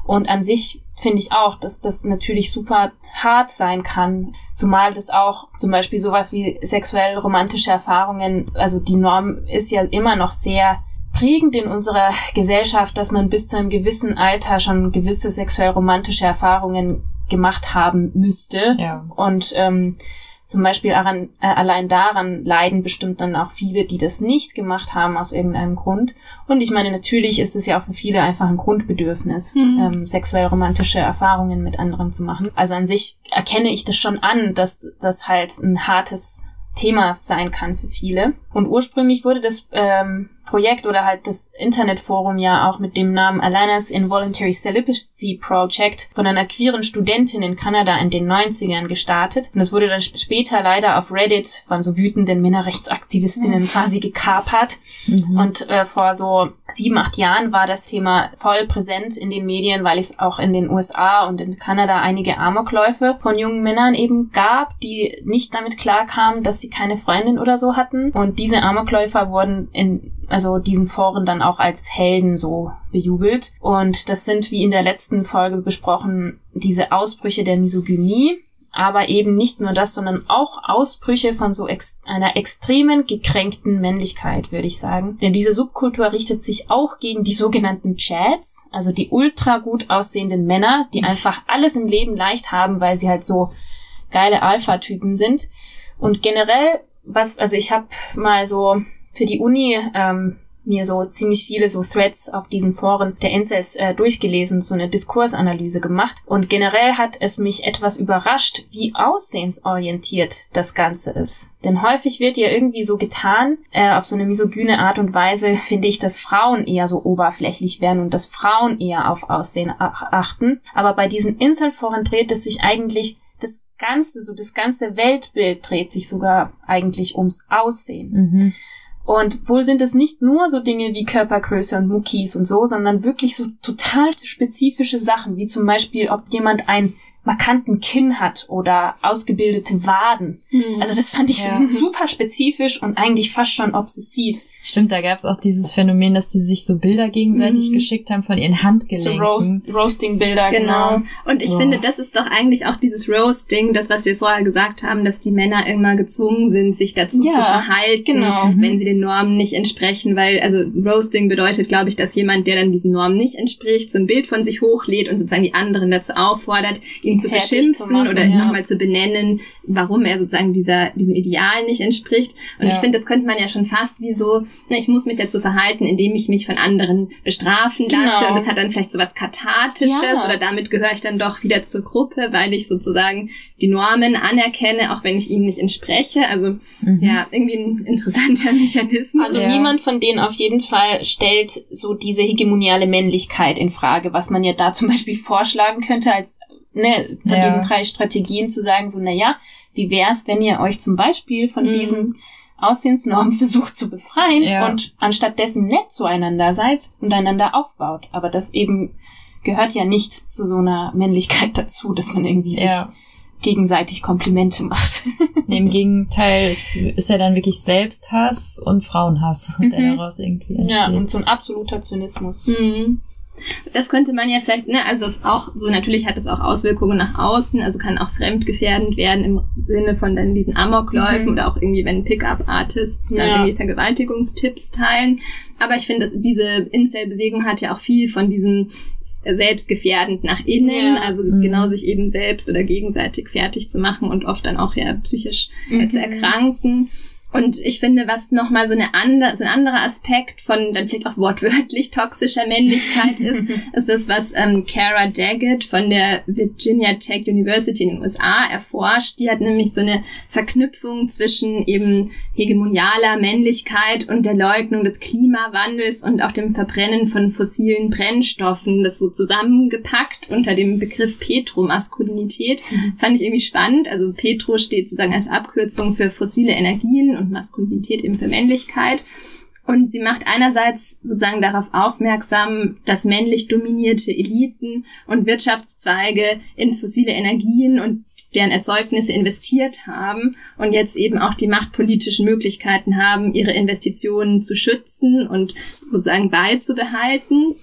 Und an sich finde ich auch, dass das natürlich super hart sein kann. Zumal das auch zum Beispiel sowas wie sexuell romantische Erfahrungen, also die Norm ist ja immer noch sehr prägend in unserer Gesellschaft, dass man bis zu einem gewissen Alter schon gewisse sexuell romantische Erfahrungen gemacht haben müsste. Ja. Und ähm, zum Beispiel daran, äh, allein daran leiden bestimmt dann auch viele, die das nicht gemacht haben aus irgendeinem Grund. Und ich meine, natürlich ist es ja auch für viele einfach ein Grundbedürfnis, mhm. ähm, sexuell romantische Erfahrungen mit anderen zu machen. Also an sich erkenne ich das schon an, dass das halt ein hartes Thema sein kann für viele. Und ursprünglich wurde das ähm, Projekt oder halt das Internetforum ja auch mit dem Namen Alana's Involuntary Celibacy Project von einer queeren Studentin in Kanada in den 90ern gestartet. Und das wurde dann später leider auf Reddit von so wütenden Männerrechtsaktivistinnen mhm. quasi gekapert. Mhm. Und äh, vor so sieben, acht Jahren war das Thema voll präsent in den Medien, weil es auch in den USA und in Kanada einige Amokläufe von jungen Männern eben gab, die nicht damit klarkamen, dass sie keine Freundin oder so hatten. Und diese Amokläufer wurden in also diesen Foren dann auch als Helden so bejubelt. Und das sind, wie in der letzten Folge besprochen, diese Ausbrüche der Misogynie, aber eben nicht nur das, sondern auch Ausbrüche von so ex einer extremen gekränkten Männlichkeit, würde ich sagen. Denn diese Subkultur richtet sich auch gegen die sogenannten Chads, also die ultra gut aussehenden Männer, die einfach alles im Leben leicht haben, weil sie halt so geile Alpha-Typen sind. Und generell, was, also ich habe mal so für die Uni ähm, mir so ziemlich viele so Threads auf diesen Foren der Incels äh, durchgelesen, so eine Diskursanalyse gemacht. Und generell hat es mich etwas überrascht, wie aussehensorientiert das Ganze ist. Denn häufig wird ja irgendwie so getan, äh, auf so eine misogyne Art und Weise, (laughs) finde ich, dass Frauen eher so oberflächlich werden und dass Frauen eher auf Aussehen achten. Aber bei diesen Inselforen dreht es sich eigentlich das ganze, so das ganze Weltbild dreht sich sogar eigentlich ums Aussehen. Mhm. Und wohl sind es nicht nur so Dinge wie Körpergröße und Muckis und so, sondern wirklich so total spezifische Sachen, wie zum Beispiel, ob jemand einen markanten Kinn hat oder ausgebildete Waden. Hm. Also das fand ich ja. super spezifisch und eigentlich fast schon obsessiv.
Stimmt, da gab es auch dieses Phänomen, dass die sich so Bilder gegenseitig mhm. geschickt haben von ihren Handgelenken. So
Roast, Roasting-Bilder,
genau. genau. Und ich oh. finde, das ist doch eigentlich auch dieses Roasting, das, was wir vorher gesagt haben, dass die Männer immer gezwungen sind, sich dazu ja, zu verhalten, genau. Mhm. wenn sie den Normen nicht entsprechen, weil, also Roasting bedeutet, glaube ich, dass jemand, der dann diesen Normen nicht entspricht, so ein Bild von sich hochlädt und sozusagen die anderen dazu auffordert, ihn zu beschimpfen zu machen, oder ja. nochmal zu benennen, warum er sozusagen dieser, diesem Ideal nicht entspricht. Und ja. ich finde, das könnte man ja schon fast wie so ich muss mich dazu verhalten, indem ich mich von anderen bestrafen lasse.
Genau.
Und das hat dann vielleicht so was Kathartisches
Ja.
oder damit gehöre ich dann doch wieder zur Gruppe, weil ich sozusagen die Normen anerkenne, auch wenn ich ihnen nicht entspreche. Also
Mhm.
ja, irgendwie ein interessanter (laughs) Mechanismus.
Also
Ja.
niemand von denen auf jeden Fall stellt so diese hegemoniale Männlichkeit in Frage, was man ja da zum Beispiel vorschlagen könnte, als ne, von
Ja.
diesen drei Strategien zu sagen, so, na ja, wie wär's, wenn ihr euch zum Beispiel von
Mhm.
diesen Aussehensnormen versucht zu befreien
Ja.
und anstattdessen nett zueinander seid und einander aufbaut. Aber das eben gehört ja nicht zu so einer Männlichkeit dazu, dass man irgendwie sich
Ja.
gegenseitig Komplimente macht.
Nee, Im (laughs) Gegenteil, es ist ja dann wirklich Selbsthass und Frauenhass, der
Mhm.
daraus irgendwie
ja,
entsteht.
und so ein absoluter Zynismus.
Mhm. Das könnte man ja vielleicht, ne, also auch so, natürlich hat es auch Auswirkungen nach außen, also kann auch fremdgefährdend werden im Sinne von dann diesen Amokläufen
Mhm.
oder auch irgendwie, wenn Pickup-Artists dann
Ja.
irgendwie Vergewaltigungstipps teilen. Aber ich finde, dass diese Incel-Bewegung hat ja auch viel von diesem selbstgefährdend nach innen,
Ja.
also
Mhm.
genau sich eben selbst oder gegenseitig fertig zu machen und oft dann auch ja psychisch äh, zu
Mhm.
erkranken. Und ich finde, was nochmal so, eine andere, so ein anderer Aspekt von dann vielleicht auch wortwörtlich toxischer Männlichkeit ist, (laughs) ist das, was ähm, Kara Daggett von der Virginia Tech University in den USA erforscht. Die hat nämlich so eine Verknüpfung zwischen eben hegemonialer Männlichkeit und der Leugnung des Klimawandels und auch dem Verbrennen von fossilen Brennstoffen, das so zusammengepackt unter dem Begriff Petromaskulinität. Das fand ich irgendwie spannend. Also Petro steht sozusagen als Abkürzung für fossile Energien und Maskulinität eben für Männlichkeit. Und sie macht einerseits sozusagen darauf aufmerksam, dass männlich dominierte Eliten und Wirtschaftszweige in fossile Energien und deren Erzeugnisse investiert haben und jetzt eben auch die machtpolitischen Möglichkeiten haben, ihre Investitionen zu schützen und sozusagen beizubehalten.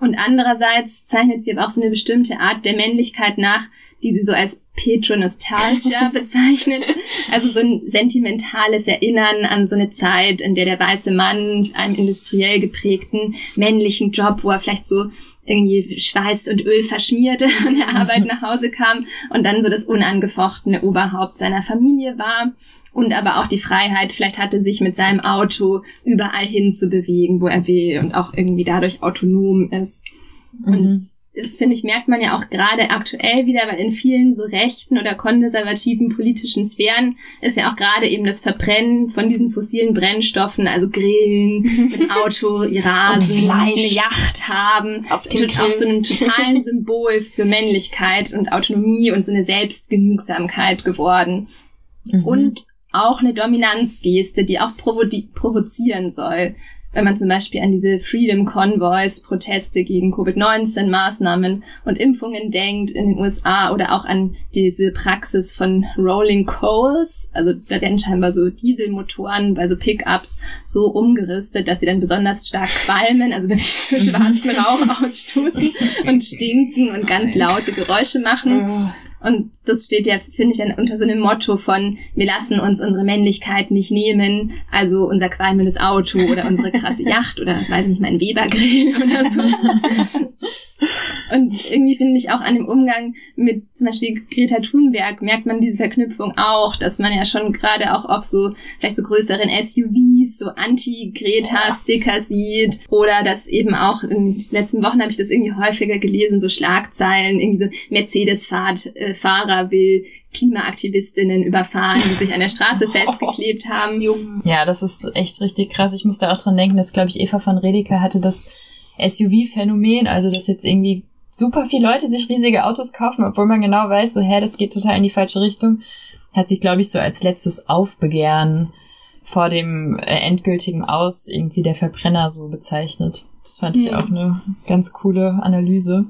Und andererseits zeichnet sie aber auch so eine bestimmte Art der Männlichkeit nach, die sie so als Petronostalgia (laughs) bezeichnet. Also so ein sentimentales Erinnern an so eine Zeit, in der der weiße Mann einem industriell geprägten männlichen Job, wo er vielleicht so irgendwie Schweiß und Öl verschmierte (laughs) von der Arbeit nach Hause kam und dann so das unangefochtene Oberhaupt seiner Familie war. Und aber auch die Freiheit, vielleicht hatte sich mit seinem Auto überall hin zu bewegen, wo er will und auch irgendwie dadurch autonom ist.
Mhm.
Und das finde ich, merkt man ja auch gerade aktuell wieder, weil in vielen so rechten oder konservativen politischen Sphären ist ja auch gerade eben das Verbrennen von diesen fossilen Brennstoffen, also Grillen mit (laughs) Auto, Rasen, eine Yacht haben,
Auf dem
auch so
Grill.
ein totalen (laughs) Symbol für Männlichkeit und Autonomie und so eine Selbstgenügsamkeit geworden.
Mhm.
Und auch eine Dominanzgeste, die auch provo provozieren soll. Wenn man zum Beispiel an diese Freedom Convoys, Proteste gegen Covid-19-Maßnahmen und Impfungen denkt in den USA oder auch an diese Praxis von Rolling Coals. Also da werden scheinbar so Dieselmotoren bei so Pickups so umgerüstet, dass sie dann besonders stark qualmen, also wirklich (laughs) so schwarzen Rauch ausstoßen und stinken und ganz laute Geräusche machen. Und das steht ja, finde ich, dann unter so einem Motto von, wir lassen uns unsere Männlichkeit nicht nehmen, also unser qualmendes Auto oder unsere krasse (laughs) Yacht oder, weiß nicht, mein Webergrill (laughs) oder so. Und irgendwie finde ich auch an dem Umgang mit zum Beispiel Greta Thunberg merkt man diese Verknüpfung auch, dass man ja schon gerade auch auf so, vielleicht so größeren SUVs, so Anti-Greta-Sticker sieht oder dass eben auch in den letzten Wochen habe ich das irgendwie häufiger gelesen, so Schlagzeilen, irgendwie so Mercedes-Fahrer will Klimaaktivistinnen überfahren, die sich an der Straße (laughs) festgeklebt haben.
Ja, das ist echt richtig krass. Ich musste auch dran denken, dass, glaube ich, Eva von Redeker hatte das SUV-Phänomen, also dass jetzt irgendwie super viele Leute sich riesige Autos kaufen, obwohl man genau weiß, so, hä, das geht total in die falsche Richtung, hat sich, glaube ich, so als letztes Aufbegehren vor dem äh, endgültigen Aus irgendwie der Verbrenner so bezeichnet. Das fand ich
Mhm.
auch eine ganz coole Analyse.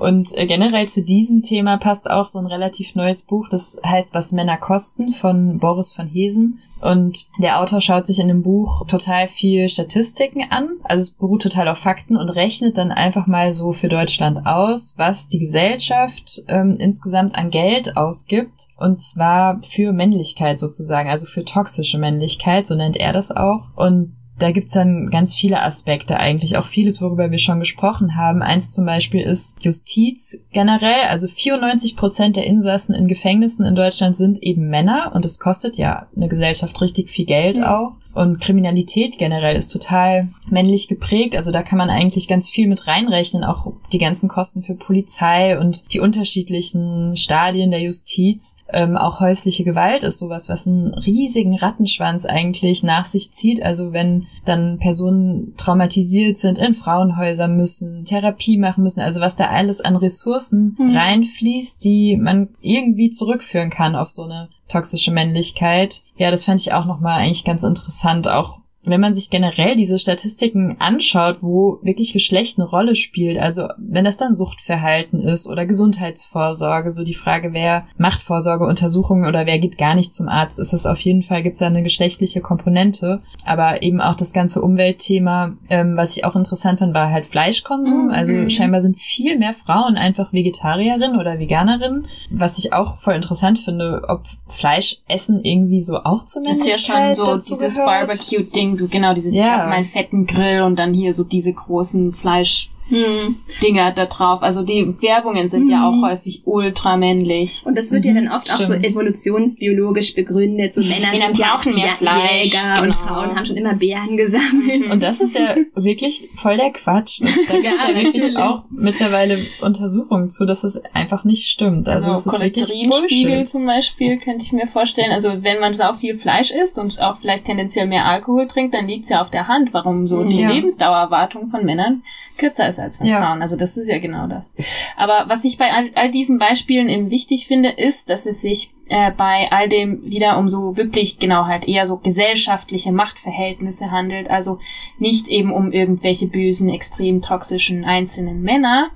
Und äh, generell zu diesem Thema passt auch so ein relativ neues Buch, das heißt Was Männer kosten von Boris von Hesen. Und der Autor schaut sich in dem Buch total viel Statistiken an. Also es beruht total auf Fakten und rechnet dann einfach mal so für Deutschland aus, was die Gesellschaft ähm, insgesamt an Geld ausgibt. Und zwar für Männlichkeit sozusagen, also für toxische Männlichkeit, so nennt er das auch. Und da gibt's dann ganz viele Aspekte eigentlich, auch vieles, worüber wir schon gesprochen haben. Eins zum Beispiel ist Justiz generell. Also 94 Prozent der Insassen in Gefängnissen in Deutschland sind eben Männer und es kostet ja eine Gesellschaft richtig viel Geld
Ja.
auch. Und Kriminalität generell ist total männlich geprägt. Also da kann man eigentlich ganz viel mit reinrechnen, auch die ganzen Kosten für Polizei und die unterschiedlichen Stadien der Justiz. Ähm, auch häusliche Gewalt ist sowas, was einen riesigen Rattenschwanz eigentlich nach sich zieht. Also wenn dann Personen traumatisiert sind, in Frauenhäuser müssen, Therapie machen müssen, also was da alles an Ressourcen mhm. reinfließt, die man irgendwie zurückführen kann auf so eine toxische Männlichkeit. Ja, das fand ich auch nochmal eigentlich ganz interessant, auch wenn man sich generell diese Statistiken anschaut, wo wirklich Geschlecht eine Rolle spielt, also wenn das dann Suchtverhalten ist oder Gesundheitsvorsorge, so die Frage, wer macht Vorsorgeuntersuchungen oder wer geht gar nicht zum Arzt, ist es auf jeden Fall, gibt es da eine geschlechtliche Komponente. Aber eben auch das ganze Umweltthema, ähm, was ich auch interessant fand, war halt Fleischkonsum. Mhm. Also scheinbar sind viel mehr Frauen einfach Vegetarierinnen oder Veganerinnen, was ich auch voll interessant finde, ob Fleischessen irgendwie so auch zumindest.
Ist ja schon so dieses Barbecue-Ding so genau dieses, ja. ich habe meinen fetten Grill und dann hier so diese großen Fleisch hm. Dinger da drauf. Also die Werbungen sind hm. ja auch hm. häufig ultramännlich.
Und das wird mhm. ja dann oft Stimmt. auch so evolutionsbiologisch begründet. So Männer sind ja auch mehr Fleisch, Jäger genau. und Frauen haben schon immer Beeren gesammelt.
Und das ist ja wirklich voll der Quatsch. Da (laughs) gibt es ja, ja wirklich auch mittlerweile Untersuchungen zu, dass es einfach nicht stimmt. Also, also es ist
Cholesterinspiegel zum Beispiel könnte ich mir vorstellen. Also wenn man auch viel Fleisch isst und auch vielleicht tendenziell mehr Alkohol trinkt, dann liegt es ja auf der Hand, warum so die ja. Lebensdauererwartung von Männern kürzer ist als von ja. Frauen. Also das ist ja genau das. Aber was ich bei all, all diesen Beispielen eben wichtig finde, ist, dass es sich äh, bei all dem wieder um so wirklich genau halt eher so gesellschaftliche Machtverhältnisse handelt. Also nicht eben um irgendwelche bösen, extrem toxischen einzelnen Männer,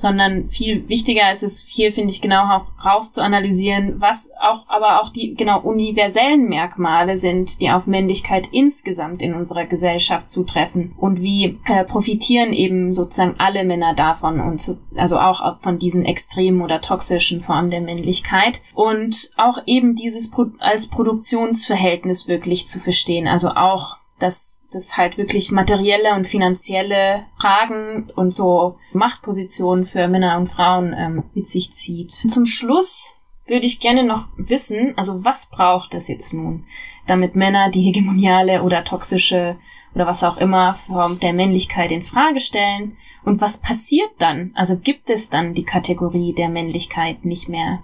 sondern viel wichtiger ist es hier, finde ich, genau rauszuanalysieren, was auch aber auch die genau universellen Merkmale sind, die auf Männlichkeit insgesamt in unserer Gesellschaft zutreffen. Und wie äh, profitieren eben sozusagen alle Männer davon und so, also auch von diesen extremen oder toxischen Formen der Männlichkeit. Und auch eben dieses Pro als Produktionsverhältnis wirklich zu verstehen, also auch dass das halt wirklich materielle und finanzielle Fragen und so Machtpositionen für Männer und Frauen ähm, mit sich zieht. Zum Schluss würde ich gerne noch wissen, also was braucht es jetzt nun, damit Männer die hegemoniale oder toxische oder was auch immer Form der Männlichkeit in Frage stellen und was passiert dann? Also gibt es dann die Kategorie der Männlichkeit nicht mehr?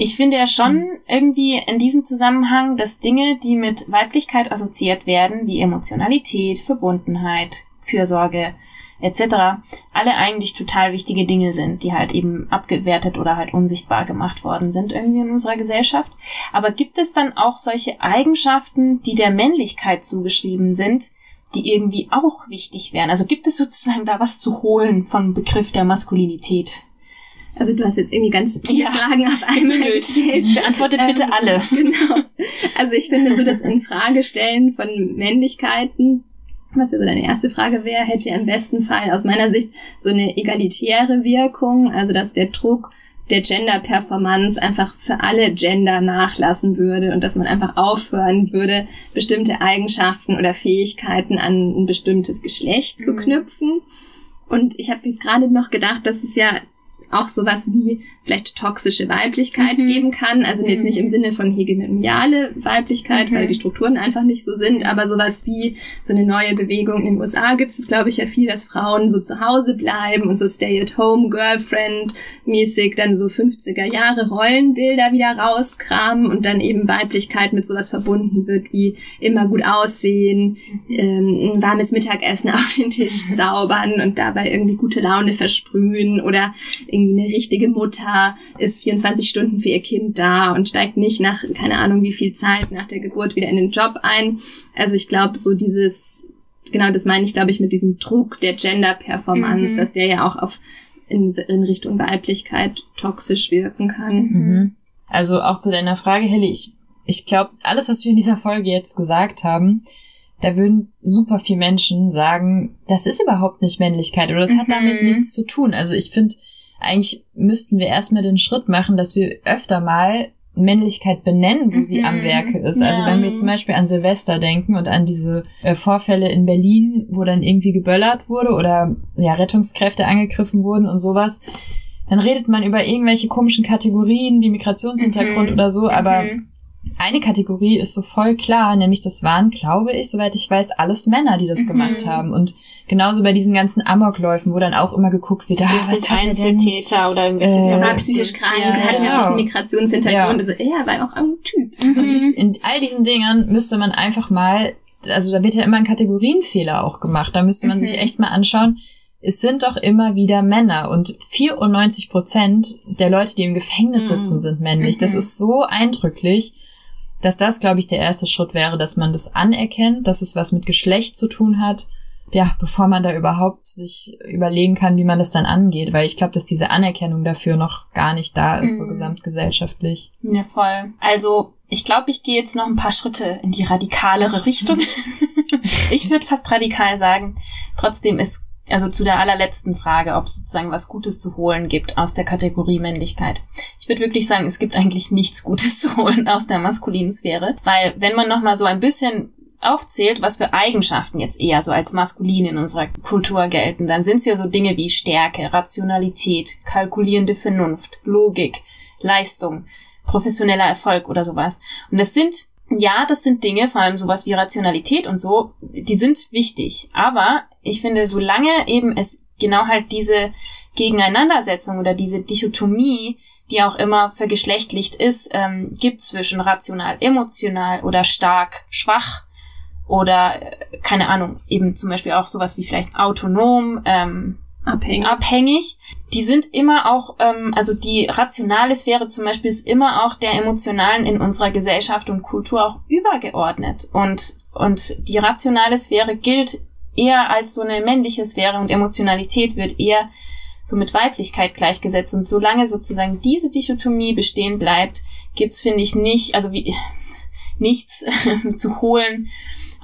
Ich finde ja schon hm. irgendwie in diesem Zusammenhang, dass Dinge, die mit Weiblichkeit assoziiert werden, wie Emotionalität, Verbundenheit, Fürsorge etc., alle eigentlich total wichtige Dinge sind, die halt eben abgewertet oder halt unsichtbar gemacht worden sind irgendwie in unserer Gesellschaft. Aber gibt es dann auch solche Eigenschaften, die der Männlichkeit zugeschrieben sind, die irgendwie auch wichtig wären? Also gibt es sozusagen da was zu holen vom Begriff der Maskulinität?
Also du hast jetzt irgendwie ganz viele ja, Fragen auf einmal gestellt.
Beantwortet bitte ähm, alle. (laughs)
Genau. Also ich finde so das Infragestellen von Männlichkeiten, was ja so deine erste Frage wäre, hätte im besten Fall aus meiner Sicht so eine egalitäre Wirkung, also dass der Druck der Gender-Performance einfach für alle Gender nachlassen würde und dass man einfach aufhören würde, bestimmte Eigenschaften oder Fähigkeiten an ein bestimmtes Geschlecht mhm. zu knüpfen. Und ich habe jetzt gerade noch gedacht, dass es ja auch sowas wie vielleicht toxische Weiblichkeit mhm. geben kann. Also jetzt nicht im mhm. Sinne von hegemoniale Weiblichkeit, mhm. weil die Strukturen einfach nicht so sind, aber sowas wie so eine neue Bewegung in den USA gibt es, glaube ich, ja viel, dass Frauen so zu Hause bleiben und so Stay-at-home, Girlfriend-mäßig dann so 50er Jahre Rollenbilder wieder rauskramen und dann eben Weiblichkeit mit sowas verbunden wird, wie immer gut aussehen, ähm, ein warmes Mittagessen (laughs) auf den Tisch (laughs) zaubern und dabei irgendwie gute Laune versprühen oder irgendwie eine richtige Mutter ist 24 Stunden für ihr Kind da und steigt nicht nach, keine Ahnung, wie viel Zeit nach der Geburt wieder in den Job ein. Also ich glaube, so dieses, genau das meine ich, glaube ich, mit diesem Druck der Gender-Performance, mhm. dass der ja auch auf in, in Richtung Weiblichkeit toxisch wirken kann.
Mhm. Also auch zu deiner Frage, Helly, ich, ich glaube, alles, was wir in dieser Folge jetzt gesagt haben, da würden super viele Menschen sagen, das ist überhaupt nicht Männlichkeit oder das mhm. hat damit mhm. nichts zu tun. Also ich finde, eigentlich müssten wir erstmal den Schritt machen, dass wir öfter mal Männlichkeit benennen, wo mhm. sie am mhm. Werke ist. Ja. Also wenn wir zum Beispiel an Silvester denken und an diese äh, Vorfälle in Berlin, wo dann irgendwie geböllert wurde oder ja Rettungskräfte angegriffen wurden und sowas, dann redet man über irgendwelche komischen Kategorien wie Migrationshintergrund mhm. oder so, aber mhm eine Kategorie ist so voll klar, nämlich das waren, glaube ich, soweit ich weiß, alles Männer, die das
Mhm.
gemacht haben. Und genauso bei diesen ganzen Amokläufen, wo dann auch immer geguckt wird, ah,
Das
was
sind
hat er denn?
Einzeltäter oder irgendwelche
Äh,
Verrückten.
psychisch krank,
Ja,
hatte
ja.
auch einen Migrationshintergrund.
Ja.
Also er war auch ein Typ.
Und
Mhm.
in all diesen Dingern müsste man einfach mal, also da wird ja immer ein Kategorienfehler auch gemacht. Da müsste man
Mhm.
sich echt mal anschauen. Es sind doch immer wieder Männer und 94 Prozent der Leute, die im Gefängnis
Mhm.
sitzen, sind männlich. Das
Mhm.
ist so eindrücklich, dass das, glaube ich, der erste Schritt wäre, dass man das anerkennt, dass es was mit Geschlecht zu tun hat. Ja, bevor man da überhaupt sich überlegen kann, wie man das dann angeht, weil ich glaube, dass diese Anerkennung dafür noch gar nicht da ist, so
Mhm.
gesamtgesellschaftlich.
Ja, voll. Also, ich glaube, ich gehe jetzt noch ein paar Schritte in die radikalere Richtung. (laughs) ich würde fast radikal sagen, trotzdem ist, also zu der allerletzten Frage, ob es sozusagen was Gutes zu holen gibt aus der Kategorie Männlichkeit. Ich würde wirklich sagen, es gibt eigentlich nichts Gutes (laughs) zu holen aus der maskulinen Sphäre, weil wenn man nochmal so ein bisschen aufzählt, was für Eigenschaften jetzt eher so als maskulin in unserer Kultur gelten, dann sind es ja so Dinge wie Stärke, Rationalität, kalkulierende Vernunft, Logik, Leistung, professioneller Erfolg oder sowas. Und das sind, ja, das sind Dinge, vor allem sowas wie Rationalität und so, die sind wichtig. Aber ich finde, solange eben es genau halt diese Gegeneinandersetzung oder diese Dichotomie, die auch immer vergeschlechtlicht ist, ähm, gibt zwischen rational, emotional oder stark, schwach oder äh, keine Ahnung, eben zum Beispiel auch sowas wie vielleicht autonom, ähm,
Abhängig.
abhängig. Die sind immer auch, ähm, also die rationale Sphäre zum Beispiel ist immer auch der emotionalen in unserer Gesellschaft und Kultur auch übergeordnet. Und, und die rationale Sphäre gilt eher als so eine männliche Sphäre und Emotionalität wird eher so mit Weiblichkeit gleichgesetzt. Und solange sozusagen diese Dichotomie bestehen bleibt, gibt's finde ich, nicht, also wie, (laughs) nichts (laughs) zu holen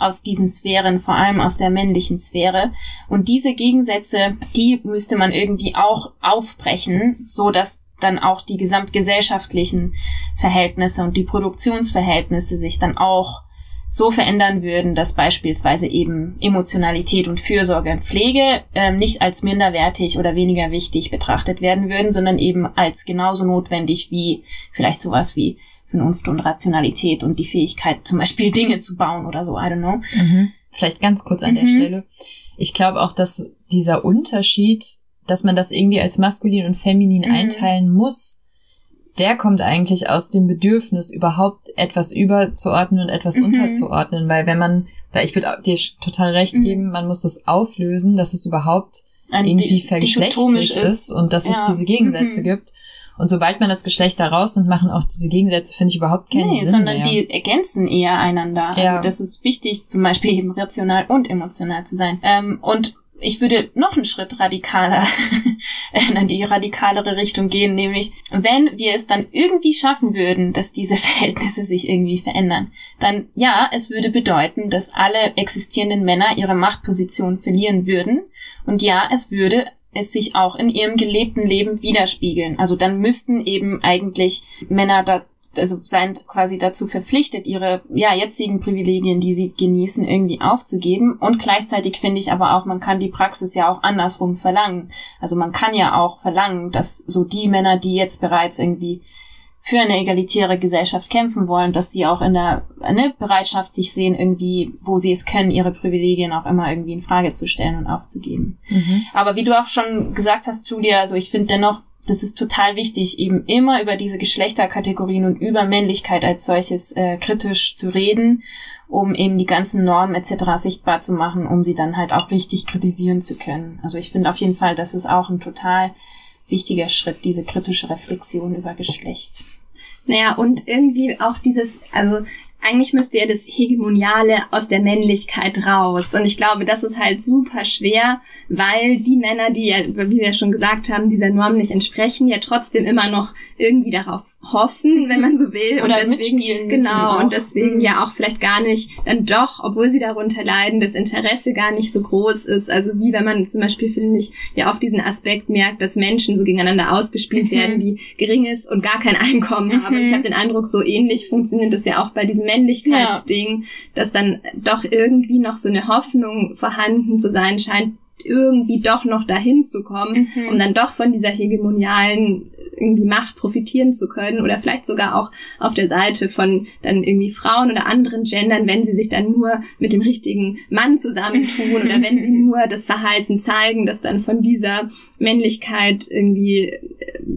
aus diesen Sphären, vor allem aus der männlichen Sphäre. Und diese Gegensätze, die müsste man irgendwie auch aufbrechen, so dass dann auch die gesamtgesellschaftlichen Verhältnisse und die Produktionsverhältnisse sich dann auch so verändern würden, dass beispielsweise eben Emotionalität und Fürsorge und Pflege ähm, nicht als minderwertig oder weniger wichtig betrachtet werden würden, sondern eben als genauso notwendig wie vielleicht sowas wie Vernunft und Rationalität und die Fähigkeit, zum Beispiel (laughs) Dinge zu bauen oder so, I don't know.
Mhm. Vielleicht ganz kurz an der
Mhm.
Stelle. Ich glaube auch, dass dieser Unterschied, dass man das irgendwie als maskulin und feminin
Mhm.
einteilen muss, der kommt eigentlich aus dem Bedürfnis, überhaupt etwas überzuordnen und etwas
Mhm.
unterzuordnen, weil wenn man, weil ich würde dir total recht
Mhm.
geben, man muss das auflösen, dass es überhaupt irgendwie vergeschlechtlich
dichotomisch
ist. und dass es
Ja.
diese Gegensätze
Mhm.
gibt. Und sobald man das Geschlecht da rausnimmt, machen auch diese Gegensätze, finde ich, überhaupt keinen
nee,
Sinn
sondern
mehr.
die ergänzen eher einander.
Ja.
Also das ist wichtig, zum Beispiel eben rational und emotional zu sein. Ähm, und ich würde noch einen Schritt radikaler (laughs) in die radikalere Richtung gehen, nämlich wenn wir es dann irgendwie schaffen würden, dass diese (laughs) Verhältnisse sich irgendwie verändern, dann ja, es würde bedeuten, dass alle existierenden Männer ihre Machtposition verlieren würden und ja, es würde es sich auch in ihrem gelebten Leben widerspiegeln. Also dann müssten eben eigentlich Männer da, also sein quasi dazu verpflichtet, ihre ja jetzigen Privilegien, die sie genießen, irgendwie aufzugeben. Und gleichzeitig finde ich aber auch, man kann die Praxis ja auch andersrum verlangen. Also man kann ja auch verlangen, dass so die Männer, die jetzt bereits irgendwie für eine egalitäre Gesellschaft kämpfen wollen, dass sie auch in der eine Bereitschaft sich sehen, irgendwie, wo sie es können, ihre Privilegien auch immer irgendwie in Frage zu stellen und aufzugeben.
Mhm.
Aber wie du auch schon gesagt hast, Julia, also ich finde dennoch, das ist total wichtig, eben immer über diese Geschlechterkategorien und über Männlichkeit als solches äh, kritisch zu reden, um eben die ganzen Normen etc. sichtbar zu machen, um sie dann halt auch richtig kritisieren zu können. Also ich finde auf jeden Fall, das ist auch ein total wichtiger Schritt, diese kritische Reflexion über Geschlecht.
Naja, und irgendwie auch dieses, also eigentlich müsste ja das Hegemoniale aus der Männlichkeit raus. Und ich glaube, das ist halt super schwer, weil die Männer, die ja, wie wir schon gesagt haben, dieser Norm nicht entsprechen, ja trotzdem immer noch irgendwie darauf hoffen, wenn man so will.
Oder
und deswegen,
mitspielen
Genau, und deswegen
Mhm.
ja auch vielleicht gar nicht, dann doch, obwohl sie darunter leiden, das Interesse gar nicht so groß ist. Also wie wenn man zum Beispiel, finde ich, ja auf diesen Aspekt merkt, dass Menschen so gegeneinander ausgespielt
Mhm.
werden, die geringes und gar kein (laughs) Einkommen haben. Und ich
Mhm.
habe den Eindruck, so ähnlich funktioniert das ja auch bei diesem Männlichkeitsding, dass dann doch irgendwie noch so eine Hoffnung vorhanden zu sein scheint, irgendwie doch noch dahin zu kommen,
Mhm.
um dann doch von dieser hegemonialen irgendwie Macht profitieren zu können oder vielleicht sogar auch auf der Seite von dann irgendwie Frauen oder anderen Gendern, wenn sie sich dann nur mit dem richtigen Mann zusammentun oder wenn sie (laughs) nur das Verhalten zeigen, das dann von dieser Männlichkeit irgendwie, äh,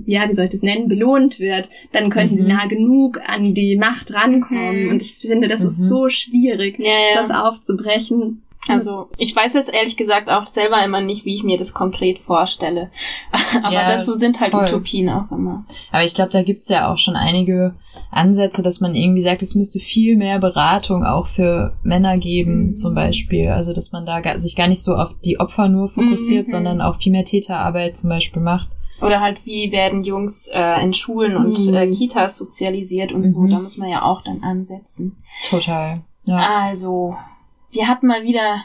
ja, wie soll ich das nennen, belohnt wird, dann könnten mhm. sie nah genug an die Macht rankommen. Mhm. Und ich finde, das mhm. ist so schwierig,
ja, ja.
das aufzubrechen.
Also ich weiß es ehrlich gesagt auch selber immer nicht, wie ich mir das konkret vorstelle. (laughs) Aber ja, das so sind halt voll. Utopien auch immer.
Aber ich glaube, da gibt's ja auch schon einige Ansätze, dass man irgendwie sagt, es müsste viel mehr Beratung auch für Männer geben, mhm. zum Beispiel. Also dass man da sich gar nicht so auf die Opfer nur fokussiert, mhm. sondern auch viel mehr Täterarbeit zum Beispiel macht.
Oder halt, wie werden Jungs äh, in Schulen und mhm. äh, Kitas sozialisiert und so. Mhm. Da muss man ja auch dann ansetzen.
Total.
Ja. Also, wir hatten mal wieder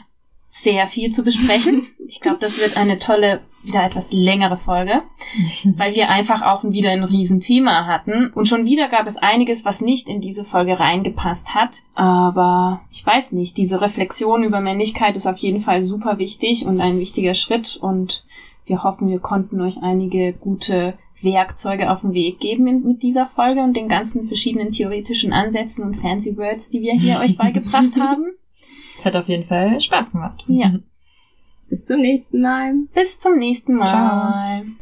sehr viel zu besprechen. (laughs) Ich glaube, das wird eine tolle, wieder etwas längere Folge, (laughs) weil wir einfach auch wieder ein Riesenthema hatten. Und schon wieder gab es einiges, was nicht in diese Folge reingepasst hat. Aber ich weiß nicht, diese Reflexion über Männlichkeit ist auf jeden Fall super wichtig und ein wichtiger Schritt. Und wir hoffen, wir konnten euch einige gute Werkzeuge auf den Weg geben in, mit dieser Folge und den ganzen verschiedenen theoretischen Ansätzen und fancy Words, die wir hier euch (laughs) beigebracht haben.
Es hat auf jeden Fall Spaß gemacht.
Ja.
Bis zum nächsten Mal.
Bis zum nächsten Mal. Ciao.